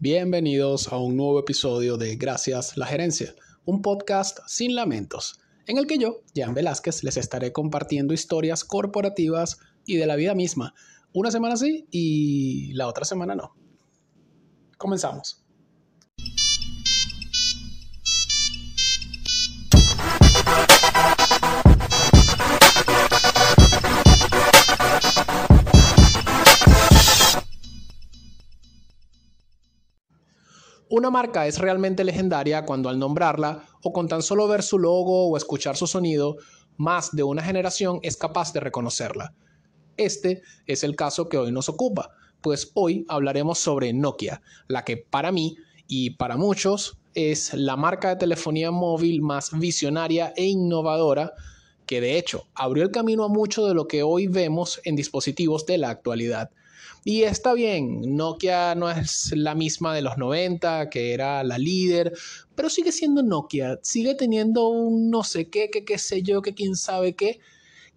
Bienvenidos a un nuevo episodio de Gracias la Gerencia, un podcast sin lamentos, en el que yo, Jan Velázquez, les estaré compartiendo historias corporativas y de la vida misma. Una semana sí y la otra semana no. Comenzamos. Una marca es realmente legendaria cuando al nombrarla o con tan solo ver su logo o escuchar su sonido, más de una generación es capaz de reconocerla. Este es el caso que hoy nos ocupa, pues hoy hablaremos sobre Nokia, la que para mí y para muchos es la marca de telefonía móvil más visionaria e innovadora que de hecho abrió el camino a mucho de lo que hoy vemos en dispositivos de la actualidad. Y está bien, Nokia no es la misma de los 90, que era la líder, pero sigue siendo Nokia, sigue teniendo un no sé qué, que qué sé yo, que quién sabe qué,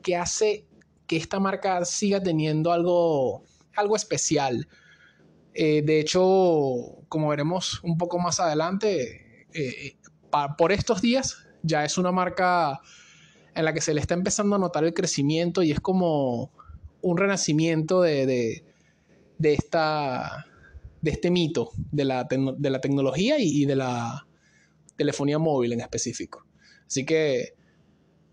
que hace que esta marca siga teniendo algo, algo especial. Eh, de hecho, como veremos un poco más adelante, eh, por estos días ya es una marca en la que se le está empezando a notar el crecimiento y es como un renacimiento de de, esta, de este mito de la, de la tecnología y, de la telefonía móvil en específico. Así que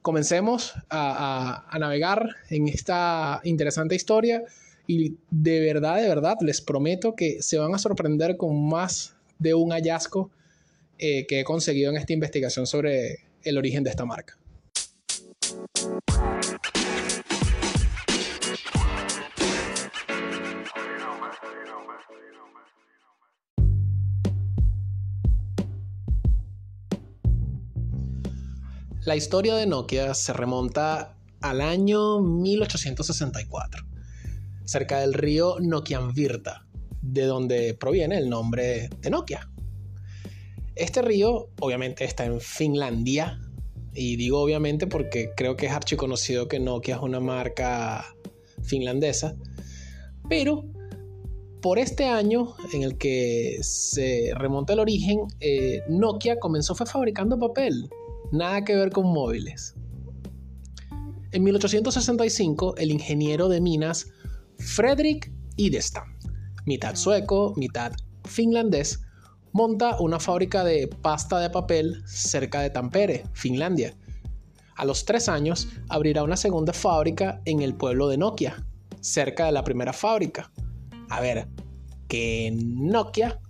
comencemos a, a, navegar en esta interesante historia y de verdad, de verdad, les prometo que se van a sorprender con más de un hallazgo eh, que he conseguido en esta investigación sobre el origen de esta marca. La historia de Nokia se remonta al año 1864, cerca del río Nokianvirta, de donde proviene el nombre de Nokia. Este río obviamente está en Finlandia, y digo obviamente porque creo que es archiconocido que Nokia es una marca finlandesa, pero por este año en el que se remonta el origen, eh, Nokia comenzó fue fabricando papel nada que ver con móviles. En 1865, el ingeniero de minas Fredrik Idestam, mitad sueco, mitad finlandés, monta una fábrica de pasta de papel cerca de Tampere, Finlandia. A los tres años abrirá una segunda fábrica en el pueblo de Nokia, cerca de la primera fábrica. A ver, que Nokia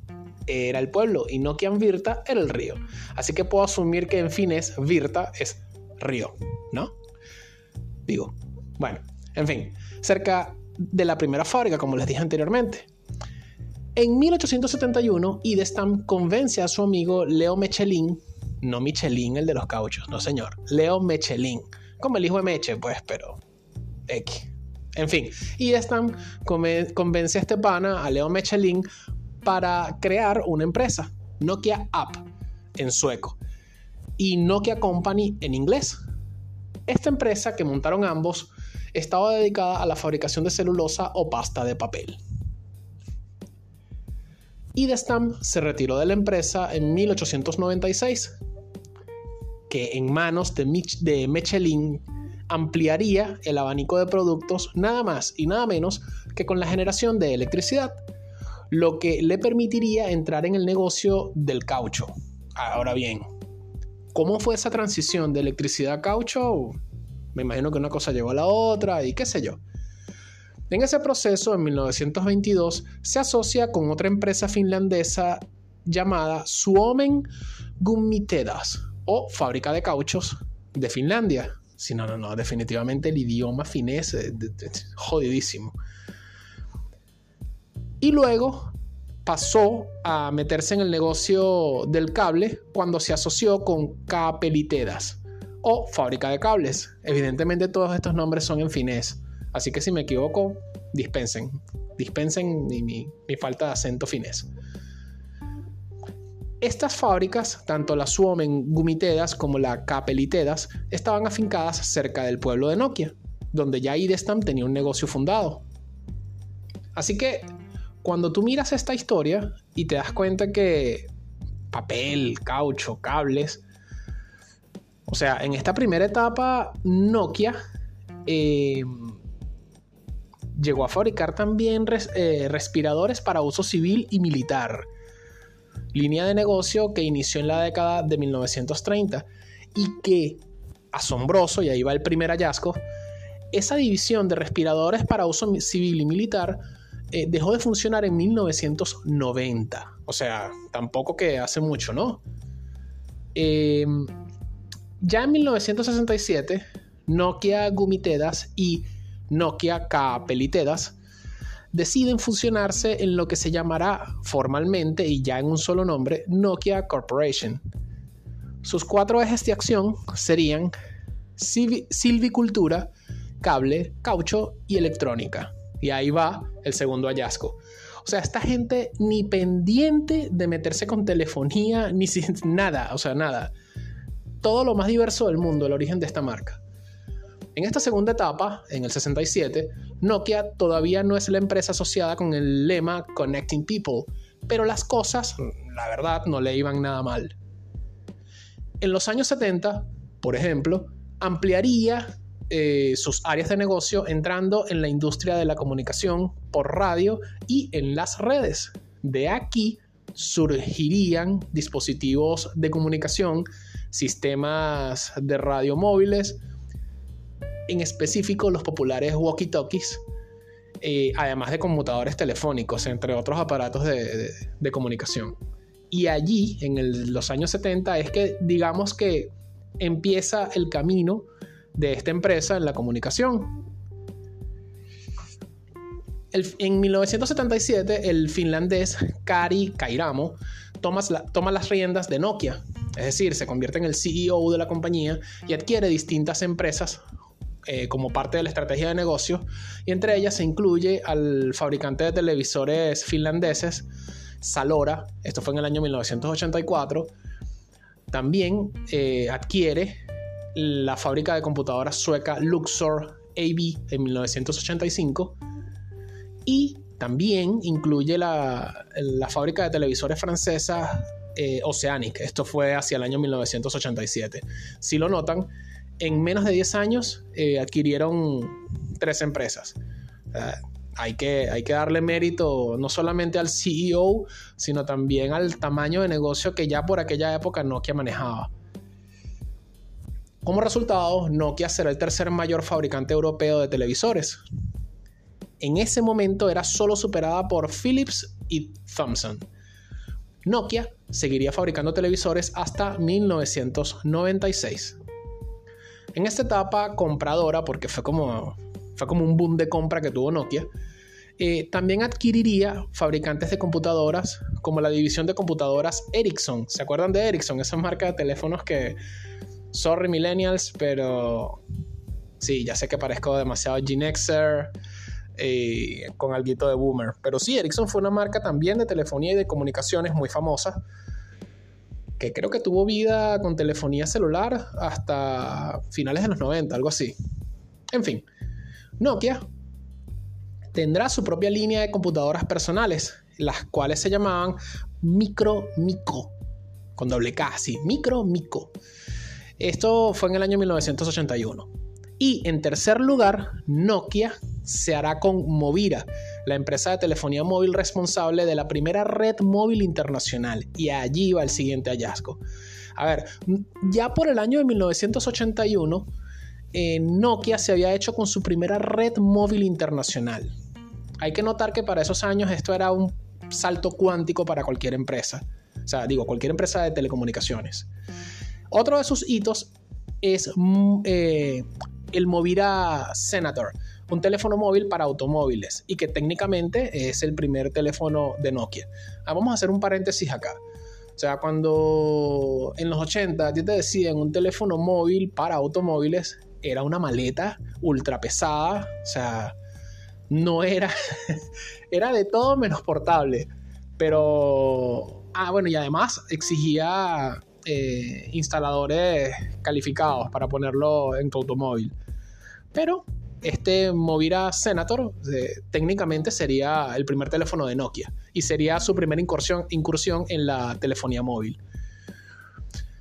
era el pueblo y Nokian Virta era el río. Así que puedo asumir que en fines Virta es río, ¿no? Digo, bueno, en fin, cerca de la primera fábrica, como les dije anteriormente. En 1871, Idestam convence a su amigo Leo Mechelin, no Michelin, el de los cauchos, no señor, Leo Mechelin, como el hijo de Meche, pues, pero X. En fin, Idestam convence a este pana, a Leo Mechelin, para crear una empresa, Nokia App en sueco y Nokia Company en inglés. Esta empresa que montaron ambos estaba dedicada a la fabricación de celulosa o pasta de papel. Idestam se retiró de la empresa en 1896, que en manos de, de Michelin ampliaría el abanico de productos nada más y nada menos que con la generación de electricidad lo que le permitiría entrar en el negocio del caucho. Ahora bien, ¿cómo fue esa transición de electricidad a caucho? Me imagino que una cosa llegó a la otra y qué sé yo. En ese proceso, en 1922, se asocia con otra empresa finlandesa llamada Suomen Gummitedas o Fábrica de Cauchos de Finlandia. Si no, no, no, definitivamente el idioma finés es jodidísimo. Y luego pasó a meterse en el negocio del cable cuando se asoció con Capelitedas o fábrica de cables. Evidentemente todos estos nombres son en finés, así que si me equivoco, dispensen, dispensen mi, mi, falta de acento finés. Estas fábricas, tanto la Suomen Gumitedas como la Capelitedas, estaban afincadas cerca del pueblo de Nokia, donde ya Idestam tenía un negocio fundado. Así que cuando tú miras esta historia y te das cuenta que papel, caucho, cables, o sea, en esta primera etapa Nokia eh, llegó a fabricar también eh, respiradores para uso civil y militar. Línea de negocio que inició en la década de 1930 y que, asombroso, y ahí va el primer hallazgo, esa división de respiradores para uso civil y militar eh, dejó de funcionar en 1990. O sea, tampoco que hace mucho, ¿no? Em, ya en 1967, Nokia Gumitedas y Nokia Capelitedas deciden fusionarse en lo que se llamará formalmente y ya en un solo nombre Nokia Corporation. Sus cuatro ejes de acción serían silvicultura, cable, caucho y electrónica. Y ahí va el segundo hallazgo. O sea, esta gente ni pendiente de meterse con telefonía, ni sin nada, o sea, nada. Todo lo más diverso del mundo, el origen de esta marca. En esta segunda etapa, en el 67, Nokia todavía no es la empresa asociada con el lema Connecting People, pero las cosas, la verdad, no le iban nada mal. En los años 70, por ejemplo, ampliaría eh, sus áreas de negocio entrando en la industria de la comunicación por radio y en las redes. De aquí surgirían dispositivos de comunicación, sistemas de radio móviles, en específico los populares walkie-talkies, eh, además de computadores telefónicos, entre otros aparatos de, comunicación. Y allí, en los años 70, es que digamos que empieza el camino de esta empresa en la comunicación. en 1977, el finlandés Kari Kairamo toma, toma las riendas de Nokia, es decir, se convierte en el CEO de la compañía y adquiere distintas empresas eh, como parte de la estrategia de negocio y entre ellas se incluye al fabricante de televisores finlandeses Salora, esto fue en el año 1984, también eh, adquiere la fábrica de computadoras sueca Luxor AB en 1985 y también incluye la, fábrica de televisores francesa eh, Oceanic. Esto fue hacia el año 1987. Si lo notan, en menos de 10 años eh, adquirieron tres empresas. hay, que, hay que darle mérito no solamente al CEO, sino también al tamaño de negocio que ya por aquella época Nokia manejaba. Como resultado, Nokia será el tercer mayor fabricante europeo de televisores. En ese momento era solo superada por Philips y Thomson. Nokia seguiría fabricando televisores hasta 1996. En esta etapa compradora, porque fue como, fue como un boom de compra que tuvo Nokia, eh, también adquiriría fabricantes de computadoras como la división de computadoras Ericsson. ¿Se acuerdan de Ericsson? Esa marca de teléfonos que Sorry millennials, pero sí, ya sé que parezco demasiado Gen Xer eh, con algo de boomer. Pero sí, Ericsson fue una marca también de telefonía y de comunicaciones muy famosa que creo que tuvo vida con telefonía celular hasta finales de los 90, algo así. En fin, Nokia tendrá su propia línea de computadoras personales, las cuales se llamaban Micro Mico, con doble K, sí, Micro Mico. Esto fue en el año 1981. Y en tercer lugar, Nokia se hará con Movira, la empresa de telefonía móvil responsable de la primera red móvil internacional. Y allí va el siguiente hallazgo. A ver, ya por el año de 1981, eh, Nokia se había hecho con su primera red móvil internacional. Hay que notar que para esos años esto era un salto cuántico para cualquier empresa. O sea, digo, cualquier empresa de telecomunicaciones. Otro de sus hitos es mm, eh, el Movira Senator, un teléfono móvil para automóviles y que técnicamente es el primer teléfono de Nokia. Ah, vamos a hacer un paréntesis acá. O sea, cuando en los 80 te decían un teléfono móvil para automóviles, era una maleta ultra pesada, o sea, no era, era de todo menos portable. Pero, ah, bueno, y además exigía eh, instaladores calificados para ponerlo en tu automóvil. Pero este Movira Senator técnicamente sería el primer teléfono de Nokia y sería su primera incursión, incursión en la telefonía móvil.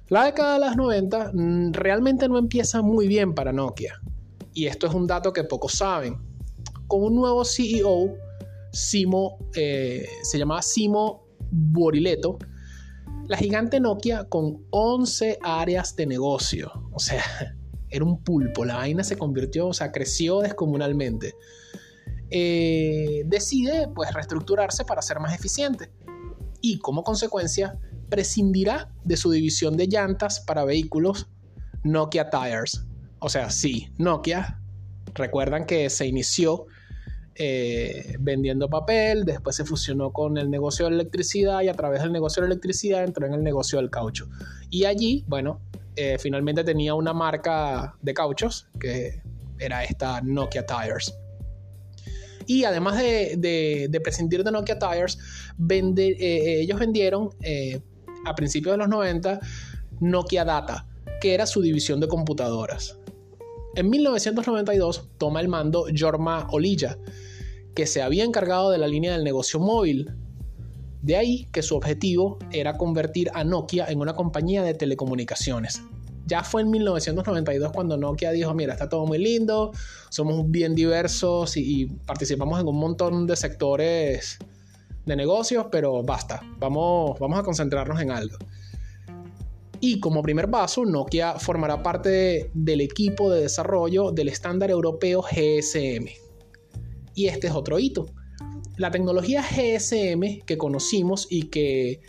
La década de las 90 mm, realmente no empieza muy bien para Nokia. Y esto es un dato que pocos saben. Con un nuevo CEO, Simo, eh, se llamaba Simo Borileto, la gigante Nokia con 11 áreas de negocio. O sea, era un pulpo. La vaina se convirtió, o sea, creció descomunalmente. Eh, decide pues reestructurarse para ser más eficiente. Y como consecuencia, prescindirá de su división de llantas para vehículos Nokia Tires. O sea, sí, Nokia, recuerdan que se inició eh, vendiendo papel, después se fusionó con el negocio de electricidad y a través del negocio de electricidad entró en el negocio del caucho. Y allí, bueno, eh, finalmente tenía una marca de cauchos que era esta Nokia Tires. Y además de, prescindir de Nokia Tires, eh, ellos vendieron a principios de los 90 Nokia Data, que era su división de computadoras. En 1992 toma el mando Jorma Olilla, que se había encargado de la línea del negocio móvil. De ahí que su objetivo era convertir a Nokia en una compañía de telecomunicaciones. Ya fue en 1992 cuando Nokia dijo, mira, está todo muy lindo, somos bien diversos y, participamos en un montón de sectores de negocios, pero basta, vamos, vamos a concentrarnos en algo. Y como primer paso, Nokia formará parte del equipo de desarrollo del estándar europeo GSM. Y este es otro hito. La tecnología GSM que conocimos y que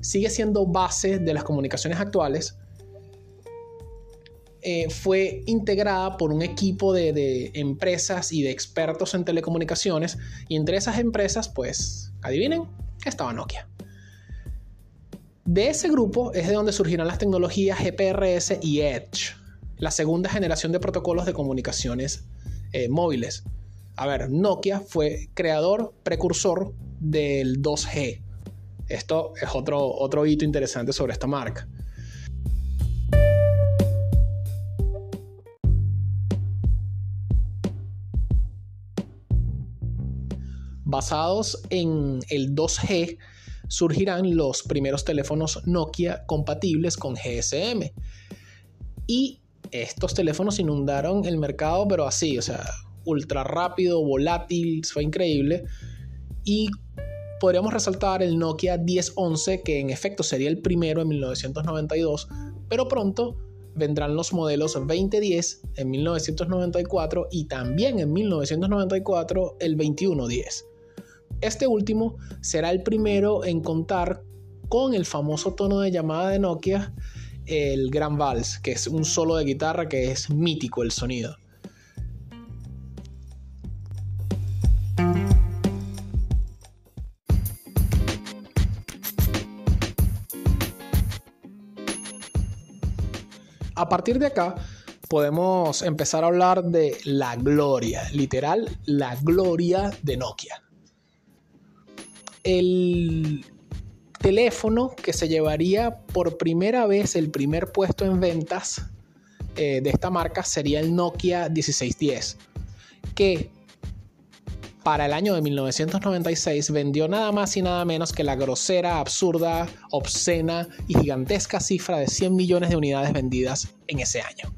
sigue siendo base de las comunicaciones actuales eh, fue integrada por un equipo de, empresas y de expertos en telecomunicaciones y entre esas empresas, pues, adivinen, estaba Nokia. De ese grupo es de donde surgirán las tecnologías GPRS y Edge, la segunda generación de protocolos de comunicaciones eh, móviles. A ver, Nokia fue creador, precursor del 2G. Esto es otro, otro hito interesante sobre esta marca. Basados en el 2G, surgirán los primeros teléfonos Nokia compatibles con GSM. Y estos teléfonos inundaron el mercado, pero así, o sea, ultra rápido, volátil, fue increíble. Y podríamos resaltar el Nokia 1011, que en efecto sería el primero en 1992, pero pronto vendrán los modelos 2010 en 1994 y también en 1994 el 2110. Este último será el primero en contar con el famoso tono de llamada de Nokia, el Gran Vals, que es un solo de guitarra que es mítico el sonido. A partir de acá, podemos empezar a hablar de la gloria, literal, la gloria de Nokia. El teléfono que se llevaría por primera vez el primer puesto en ventas eh, de esta marca sería el Nokia 1610, que para el año de 1996 vendió nada más y nada menos que la grosera, absurda, obscena y gigantesca cifra de 100 millones de unidades vendidas en ese año.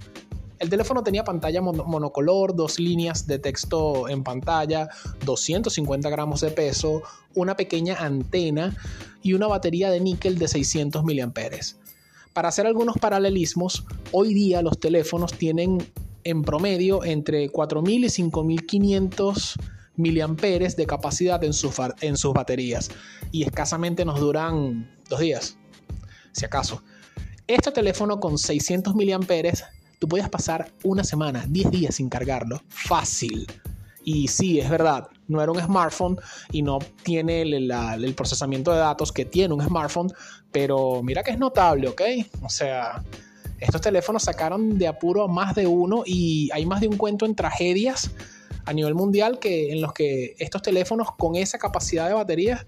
El teléfono tenía pantalla monocolor, dos líneas de texto en pantalla, 250 gramos de peso, una pequeña antena y una batería de níquel de 600 mAh. Para hacer algunos paralelismos, hoy día los teléfonos tienen en promedio entre 4.000 y 5.500 mAh de capacidad en sus, en sus baterías y escasamente nos duran dos días, si acaso. Este teléfono con 600 mAh tú podías pasar una semana, 10 días sin cargarlo, fácil. Y sí, es verdad, no era un smartphone y no tiene el, procesamiento de datos que tiene un smartphone, pero mira que es notable, ¿ok? O sea, estos teléfonos sacaron de apuro a más de uno y hay más de un cuento en tragedias a nivel mundial que en los que estos teléfonos con esa capacidad de batería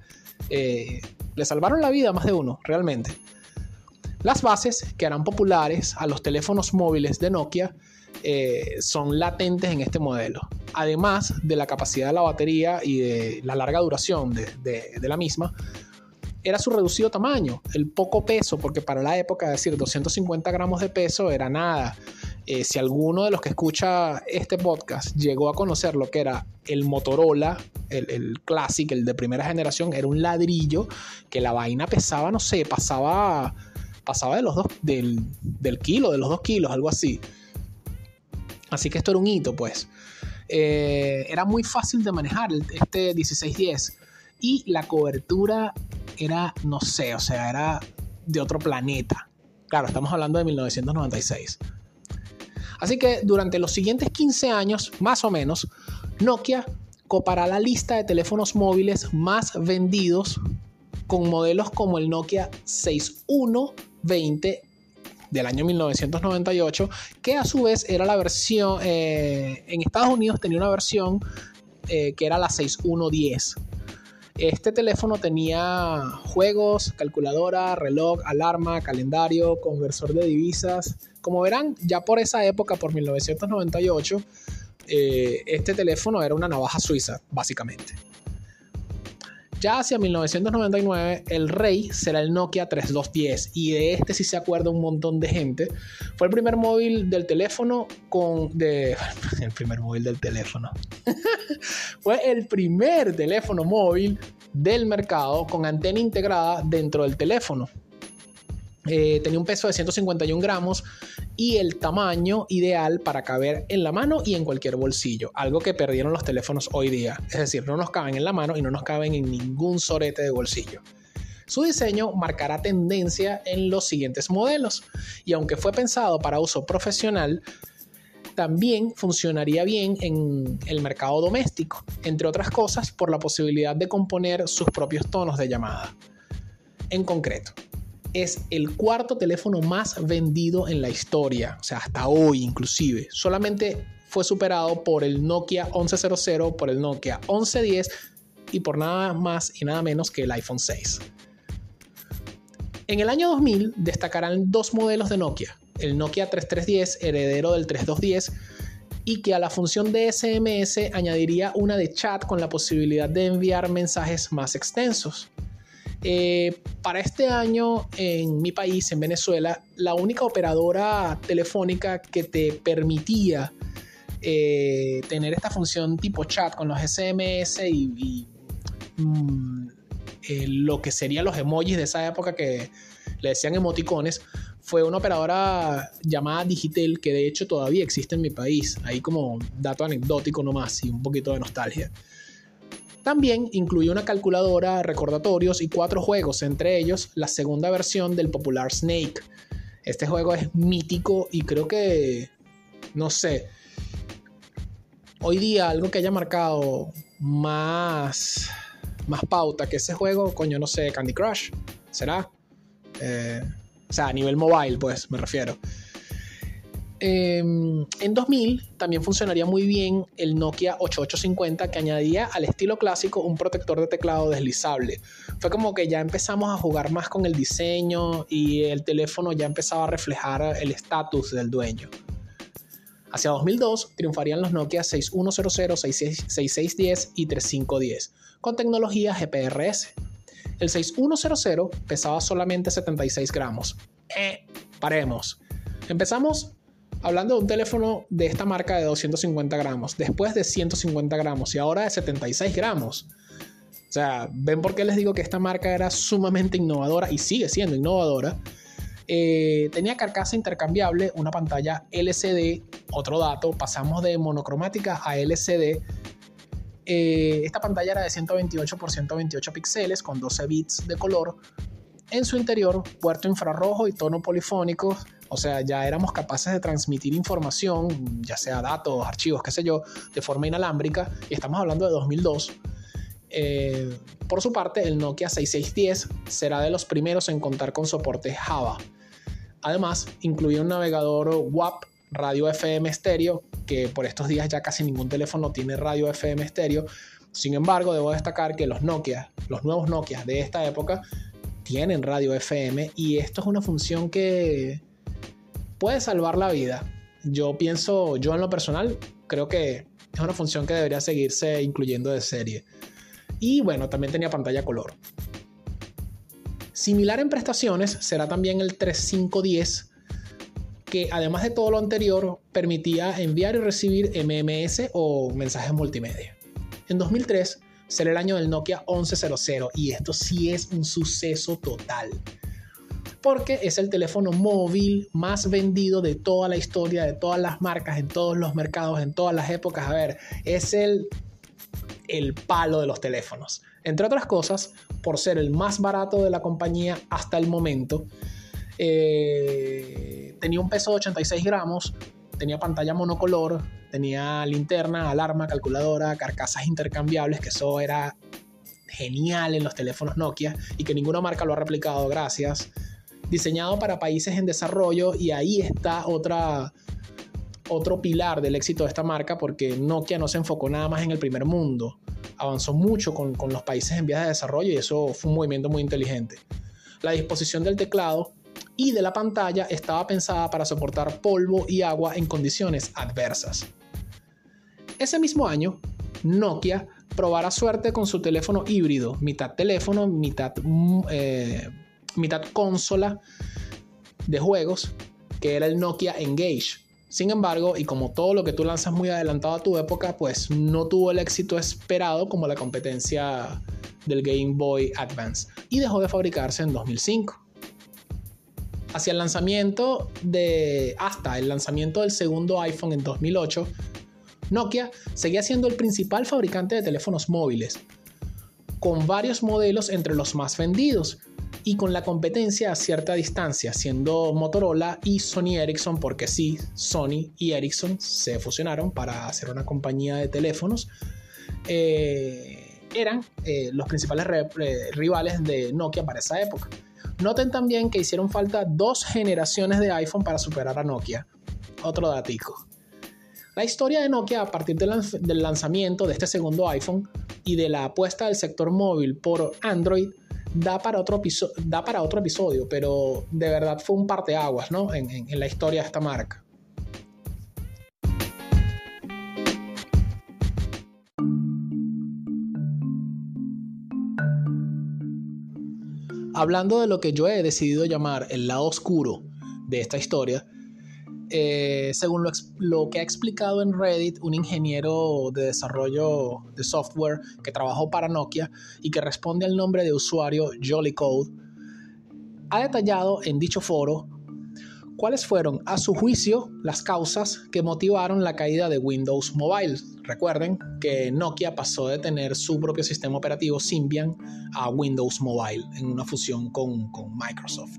eh, le salvaron la vida a más de uno, realmente. Las bases que harán populares a los teléfonos móviles de Nokia eh, son latentes en este modelo. Además de la capacidad de la batería y de la larga duración de, la misma, era su reducido tamaño, el poco peso, porque para la época, decir, 250 gramos de peso era nada. Eh, si alguno de los que escucha este podcast llegó a conocer lo que era el Motorola, el, el Classic, el de primera generación, era un ladrillo que la vaina pesaba, no sé, pasaba, pasaba de los dos, del, del kilo, de los dos kilos, algo así. Así que esto era un hito, pues. Eh, era muy fácil de manejar este 1610 y la cobertura era, no sé, o sea, era de otro planeta. Claro, estamos hablando de 1996. Así que durante los siguientes 15 años, más o menos, Nokia copará la lista de teléfonos móviles más vendidos con modelos como el Nokia 6120 del año 1998, que a su vez era la versión, eh, en Estados Unidos tenía una versión eh, que era la 6110. Este teléfono tenía juegos, calculadora, reloj, alarma, calendario, conversor de divisas. Como verán, ya por esa época, por 1998, eh, este teléfono era una navaja suiza, básicamente. Ya hacia 1999, el rey será el Nokia 3210 y de este sí se acuerda un montón de gente. Fue el primer móvil del teléfono con... El primer móvil del teléfono. Fue el primer teléfono móvil del mercado con antena integrada dentro del teléfono. Eh, tenía un peso de 151 gramos y el tamaño ideal para caber en la mano y en cualquier bolsillo, algo que perdieron los teléfonos hoy día. Es decir, no nos caben en la mano y no nos caben en ningún sorete de bolsillo. Su diseño marcará tendencia en los siguientes modelos y aunque fue pensado para uso profesional, también funcionaría bien en el mercado doméstico, entre otras cosas por la posibilidad de componer sus propios tonos de llamada. En concreto, es el cuarto teléfono más vendido en la historia, o sea, hasta hoy inclusive. Solamente fue superado por el Nokia 1100, por el Nokia 1110 y por nada más y nada menos que el iPhone 6. En el año 2000 destacarán dos modelos de Nokia, el Nokia 3310, heredero del 3210, y que a la función de SMS añadiría una de chat con la posibilidad de enviar mensajes más extensos. Eh, para este año en mi país, en Venezuela, la única operadora telefónica que te permitía eh, tener esta función tipo chat con los SMS y, mm, eh, lo que serían los emojis de esa época que le decían emoticones, fue una operadora llamada Digitel que de hecho todavía existe en mi país. Ahí como dato anecdótico nomás y un poquito de nostalgia. También incluye una calculadora, recordatorios y cuatro juegos, entre ellos la segunda versión del popular Snake. Este juego es mítico y creo que, no sé, hoy día algo que haya marcado más, más pauta que ese juego, coño, no sé, Candy Crush, ¿será? Eh, o sea, a nivel mobile, pues, me refiero. Em, en 2000 también funcionaría muy bien el Nokia 8850 que añadía al estilo clásico un protector de teclado deslizable. Fue como que ya empezamos a jugar más con el diseño y el teléfono ya empezaba a reflejar el estatus del dueño. Hacia 2002 triunfarían los Nokia 6100, 6610 y 3510 con tecnología GPRS. El 6100 pesaba solamente 76 gramos. Eh, paremos. Empezamos Hablando de un teléfono de esta marca de 250 gramos, después de 150 gramos y ahora de 76 gramos. O sea, ven por qué les digo que esta marca era sumamente innovadora y sigue siendo innovadora. Eh, tenía carcasa intercambiable, una pantalla LCD, otro dato, pasamos de monocromática a LCD. Eh, esta pantalla era de 128 por 128 píxeles con 12 bits de color. En su interior, puerto infrarrojo y tono polifónico, o sea, ya éramos capaces de transmitir información, ya sea datos, archivos, qué sé yo, de forma inalámbrica, y estamos hablando de 2002. Eh, por su parte, el Nokia 6610 será de los primeros en contar con soporte Java. Además, incluía un navegador WAP radio FM estéreo, que por estos días ya casi ningún teléfono tiene radio FM estéreo. Sin embargo, debo destacar que los Nokia, los nuevos Nokia de esta época, tienen radio FM y esto es una función que puede salvar la vida. Yo pienso, yo en lo personal, creo que es una función que debería seguirse incluyendo de serie. Y bueno, también tenía pantalla color. Similar en prestaciones será también el 3510, que además de todo lo anterior, permitía enviar y recibir MMS o mensajes multimedia. En 2003 será el año del Nokia 1100 y esto sí es un suceso total porque es el teléfono móvil más vendido de toda la historia, de todas las marcas, en todos los mercados, en todas las épocas. A ver, es el, el palo de los teléfonos. Entre otras cosas, por ser el más barato de la compañía hasta el momento, eh, tenía un peso de 86 gramos, tenía pantalla monocolor, tenía linterna, alarma, calculadora, carcasas intercambiables, que eso era genial en los teléfonos Nokia y que ninguna marca lo ha replicado, gracias diseñado para países en desarrollo y ahí está otro pilar del éxito de esta marca porque Nokia no se enfocó nada más en el primer mundo, avanzó mucho con, con los países en vías de desarrollo y eso fue un movimiento muy inteligente. La disposición del teclado y de la pantalla estaba pensada para soportar polvo y agua en condiciones adversas. Ese mismo año, Nokia probará suerte con su teléfono híbrido, mitad teléfono, mitad mm, eh, mitad consola de juegos, que era el Nokia Engage. Sin embargo, y como todo lo que tú lanzas muy adelantado a tu época, pues no tuvo el éxito esperado como la competencia del Game Boy Advance y dejó de fabricarse en 2005. Hacia el lanzamiento de hasta el lanzamiento del segundo iPhone en 2008, Nokia seguía siendo el principal fabricante de teléfonos móviles, con varios modelos entre los más vendidos, y con la competencia a cierta distancia, siendo Motorola y Sony Ericsson, porque sí, Sony y Ericsson se fusionaron para hacer una compañía de teléfonos, eh, eran eh, los principales eh, rivales de Nokia para esa época. Noten también que hicieron falta dos generaciones de iPhone para superar a Nokia. Otro datico. La historia de Nokia a partir del lanzamiento de este segundo iPhone y de la apuesta del sector móvil por Android da para otro, da para otro episodio, pero de verdad fue un parteaguas ¿no? en, en, en la historia de esta marca. Hablando de lo que yo he decidido llamar el lado oscuro de esta historia, eh, según lo, que ha explicado en Reddit un ingeniero de desarrollo de software que trabajó para Nokia y que responde al nombre de usuario Jolly Code, ha detallado en dicho foro cuáles fueron, a su juicio, las causas que motivaron la caída de Windows Mobile. Recuerden que Nokia pasó de tener su propio sistema operativo Symbian a Windows Mobile en una fusión con Microsoft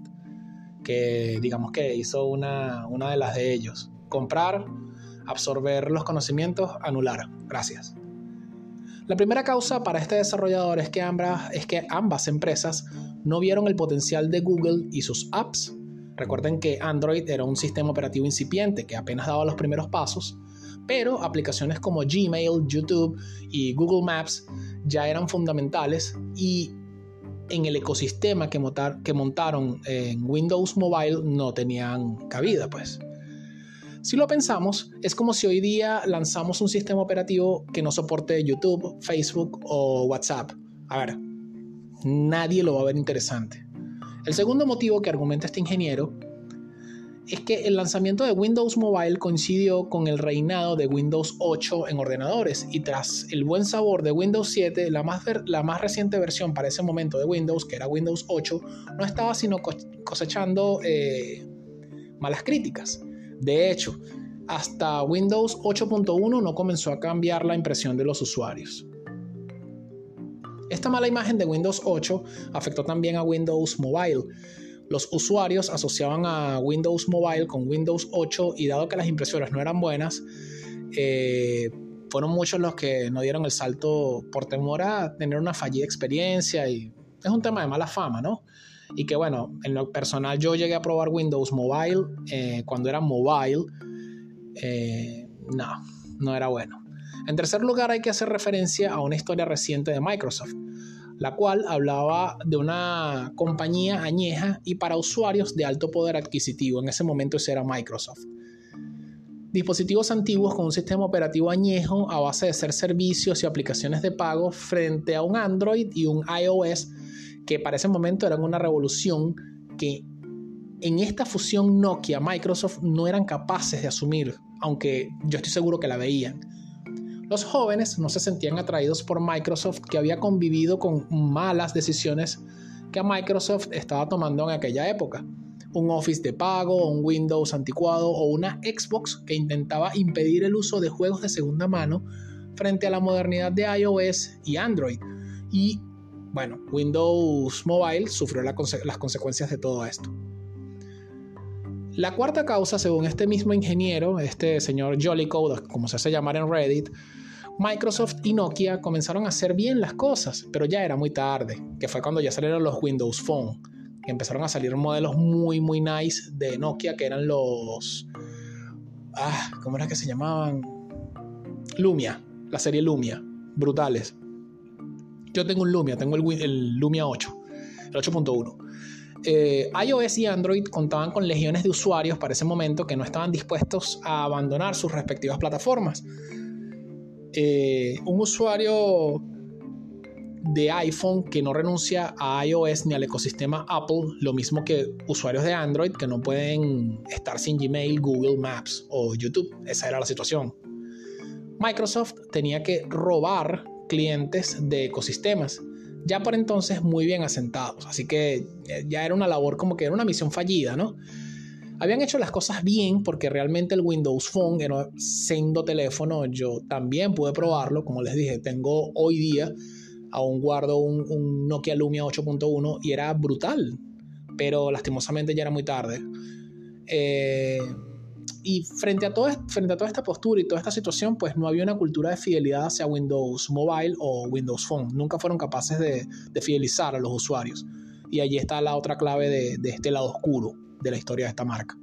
que digamos que hizo una, una de las de ellos. Comprar, absorber los conocimientos, anular. Gracias. La primera causa para este desarrollador es que, ambas, es que ambas empresas no vieron el potencial de Google y sus apps. Recuerden que Android era un sistema operativo incipiente que apenas daba los primeros pasos, pero aplicaciones como Gmail, YouTube y Google Maps ya eran fundamentales y en el ecosistema que, montaron en Windows Mobile no tenían cabida, pues. Si lo pensamos, es como si hoy día lanzamos un sistema operativo que no soporte YouTube, Facebook o WhatsApp. A ver, nadie lo va a ver interesante. El segundo motivo que argumenta este ingeniero es que el lanzamiento de Windows Mobile coincidió con el reinado de Windows 8 en ordenadores y tras el buen sabor de Windows 7, la más, la más reciente versión para ese momento de Windows, que era Windows 8, no estaba sino cosechando eh, malas críticas. De hecho, hasta Windows 8.1 no comenzó a cambiar la impresión de los usuarios. Esta mala imagen de Windows 8 afectó también a Windows Mobile, los usuarios asociaban a Windows Mobile con Windows 8 y dado que las impresoras no eran buenas, eh, fueron muchos los que no dieron el salto por temor a tener una fallida experiencia y es un tema de mala fama, ¿no? Y que bueno, en lo personal yo llegué a probar Windows Mobile eh, cuando era mobile, eh, no, no era bueno. En tercer lugar hay que hacer referencia a una historia reciente de Microsoft la cual hablaba de una compañía añeja y para usuarios de alto poder adquisitivo. En ese momento ese era Microsoft. dispositivos antiguos con un sistema operativo añejo a base de ser servicios y aplicaciones de pago frente a un Android y un iOS que para ese momento eran una revolución que en esta fusión Nokia-Microsoft no eran capaces de asumir, aunque yo estoy seguro que la veían. Los jóvenes no se sentían atraídos por Microsoft que había convivido con malas decisiones que Microsoft estaba tomando en aquella época un Office de pago, un Windows anticuado o una Xbox que intentaba impedir el uso de juegos de segunda mano frente a la modernidad de iOS y Android. Y bueno, Windows Mobile sufrió las consecuencias de todo esto. La cuarta causa, según este mismo ingeniero, este señor Jollycode, como se hace llamar en Reddit, Microsoft y Nokia comenzaron a hacer bien las cosas, pero ya era muy tarde, que fue cuando ya salieron los Windows Phone empezaron a salir modelos muy, muy nice de Nokia, que eran los... Ah, ¿cómo era que se llamaban? Lumia, la serie Lumia, brutales. Yo tengo un Lumia, tengo el, Lumia 8, el 8.1. Eh, iOS y Android contaban con legiones de usuarios para ese momento que no estaban dispuestos a abandonar sus respectivas plataformas. Eh, un usuario de iPhone que no renuncia a iOS ni al ecosistema Apple, lo mismo que usuarios de Android que no pueden estar sin Gmail, Google Maps o YouTube. Esa era la situación. Microsoft tenía que robar clientes de ecosistemas, ya por entonces muy bien asentados, así que eh, ya era una labor como que era una misión fallida, ¿no? Habían hecho las cosas bien porque realmente el Windows Phone siendo teléfono, yo también pude probarlo, como les dije, tengo hoy día aún guardo un, Nokia Lumia 8.1 y era brutal, pero lastimosamente ya era muy tarde. Eh, y frente a, todo, frente a toda esta postura y toda esta situación, pues no había una cultura de fidelidad hacia Windows Mobile o Windows Phone. Nunca fueron capaces de, fidelizar a los usuarios. Y allí está la otra clave de, de este lado oscuro de la historia de esta marca.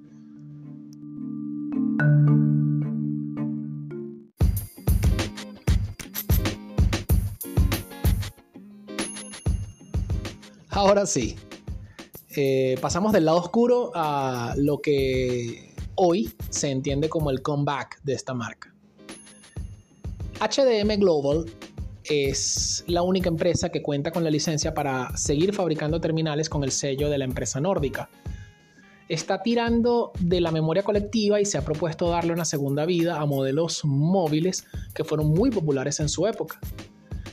Ahora sí, eh, pasamos del lado oscuro a lo que hoy se entiende como el comeback de esta marca. HDM Global es la única empresa que cuenta con la licencia para seguir fabricando terminales con el sello de la empresa nórdica. Está tirando de la memoria colectiva y se ha propuesto darle una segunda vida a modelos móviles que fueron muy populares en su época.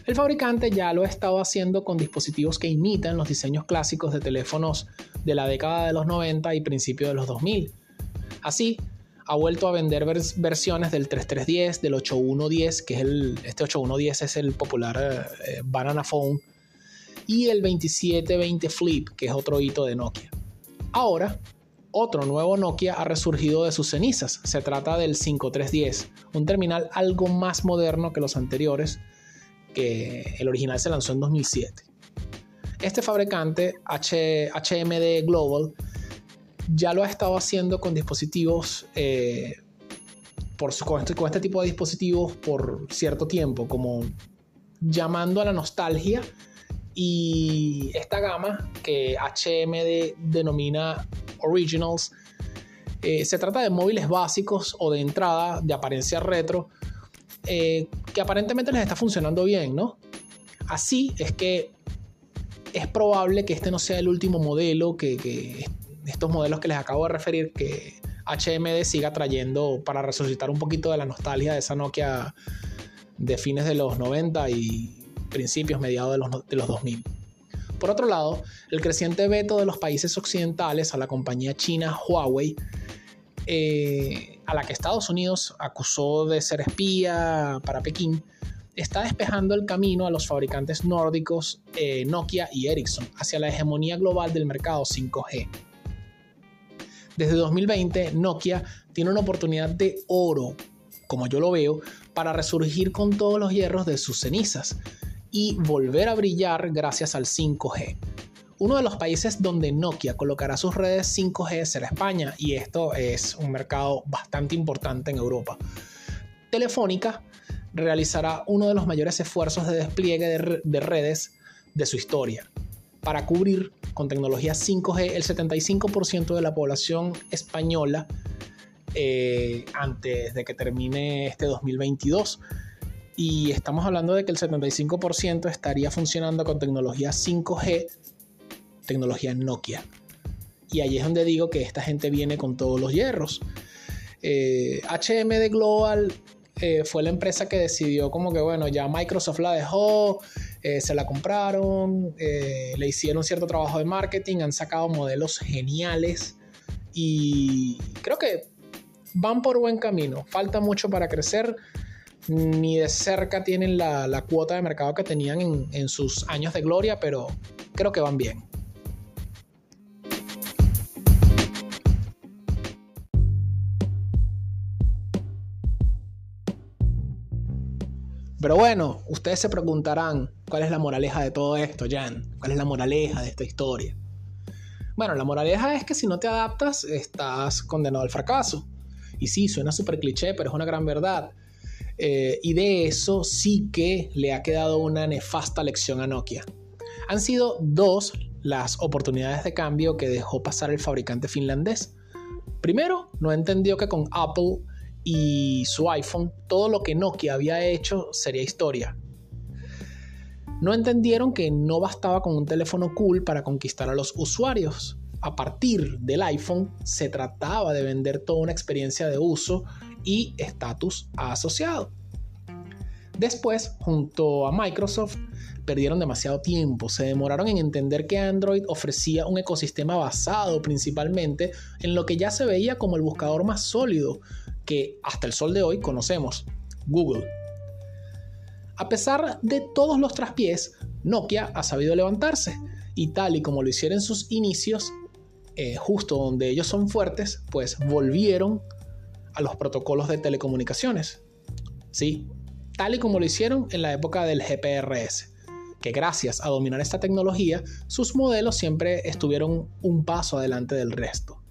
El fabricante ya lo ha estado haciendo con dispositivos que imitan los diseños clásicos de teléfonos de la década de los 90 y principios de los 2000. Así, ha vuelto a vender versiones del 3310, del 8110, que es el, este 8110 es el popular eh, Banana Phone, y el 2720 Flip, que es otro hito de Nokia. Ahora, otro nuevo Nokia ha resurgido de sus cenizas. Se trata del 5310, un terminal algo más moderno que los anteriores, que el original se lanzó en 2007. Este fabricante, HMD Global, ya lo ha estado haciendo con dispositivos, eh, por, con, este, con este tipo de dispositivos por cierto tiempo, como llamando a la nostalgia y esta gama que HMD denomina Originals, eh, se trata de móviles básicos o de entrada de apariencia retro eh, que aparentemente les está funcionando bien, ¿no? Así es que es probable que este no sea el último modelo, que, estos modelos que les acabo de referir, que HMD siga trayendo para resucitar un poquito de la nostalgia de esa Nokia de fines de los 90 y principios, mediados de los, de los 2000. Por otro lado, el creciente veto de los países occidentales a la compañía china Huawei eh, a la que Estados Unidos acusó de ser espía para Pekín, está despejando el camino a los fabricantes nórdicos eh, Nokia y Ericsson hacia la hegemonía global del mercado 5G. Desde 2020, Nokia tiene una oportunidad de oro, como yo lo veo, para resurgir con todos los hierros de sus cenizas y volver a brillar gracias al 5G. Uno de los países donde Nokia colocará sus redes 5G será España y esto es un mercado bastante importante en Europa. Telefónica realizará uno de los mayores esfuerzos de despliegue de, redes de su historia para cubrir con tecnología 5G el 75% de la población española eh, antes de que termine este 2022. Y estamos hablando de que el 75% estaría funcionando con tecnología 5G, tecnología Nokia. Y ahí es donde digo que esta gente viene con todos los hierros. Eh, de Global eh, fue la empresa que decidió como que, bueno, ya Microsoft la dejó, eh, se la compraron, le hicieron cierto trabajo de marketing, han sacado modelos geniales y creo que van por buen camino. Falta mucho para crecer. Ni de cerca tienen la, cuota de mercado que tenían en sus años de gloria, pero creo que van bien. Pero bueno, ustedes se preguntarán, ¿cuál es la moraleja de todo esto, Jan? ¿Cuál es la moraleja de esta historia? Bueno, la moraleja es que si no te adaptas, estás condenado al fracaso. Y sí, suena súper cliché, pero es una gran verdad. Eh, y de eso sí que le ha quedado una nefasta lección a Nokia. Han sido dos las oportunidades de cambio que dejó pasar el fabricante finlandés. Primero, no entendió que con Apple y su iPhone, todo lo que Nokia había hecho sería historia. No entendieron que no bastaba con un teléfono cool para conquistar a los usuarios. A partir del iPhone se trataba de vender toda una experiencia de uso y estatus asociado. Después, junto a Microsoft, perdieron demasiado tiempo, se demoraron en entender que Android ofrecía un ecosistema basado principalmente en lo que ya se veía como el buscador más sólido, que hasta el sol de hoy conocemos, Google. A pesar de todos los traspiés, Nokia ha sabido levantarse y tal y como lo hicieron en sus inicios, eh, justo donde ellos son fuertes, pues volvieron a los protocolos de telecomunicaciones. Sí, tal y como lo hicieron en la época del GPRS, que gracias a dominar esta tecnología, sus modelos siempre estuvieron un paso adelante del resto.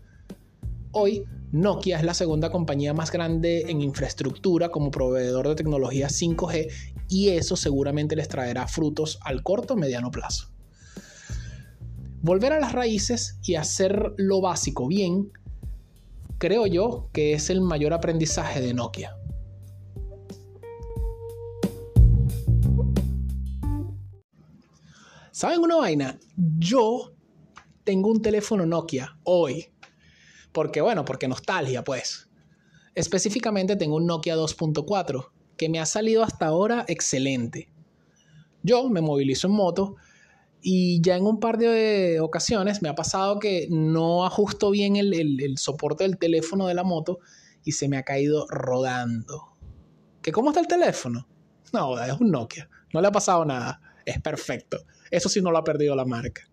Hoy Nokia es la segunda compañía más grande en infraestructura como proveedor de tecnología 5G y eso seguramente les traerá frutos al corto o mediano plazo. Volver a las raíces y hacer lo básico bien, creo yo que es el mayor aprendizaje de Nokia. ¿Saben una vaina? Yo tengo un teléfono Nokia hoy porque bueno, porque nostalgia pues. Específicamente tengo un Nokia 2.4 que me ha salido hasta ahora excelente. Yo me movilizo en moto y ya en un par de ocasiones me ha pasado que no ajusto bien el, soporte del teléfono de la moto y se me ha caído rodando. ¿Que cómo está el teléfono? No, es un Nokia. No le ha pasado nada. Es perfecto. Eso sí no lo ha perdido la marca.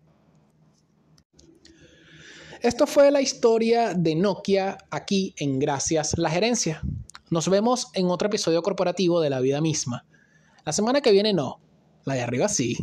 Esto fue la historia de Nokia aquí en Gracias la Gerencia. Nos vemos en otro episodio corporativo de la vida misma. La semana que viene no, la de arriba sí.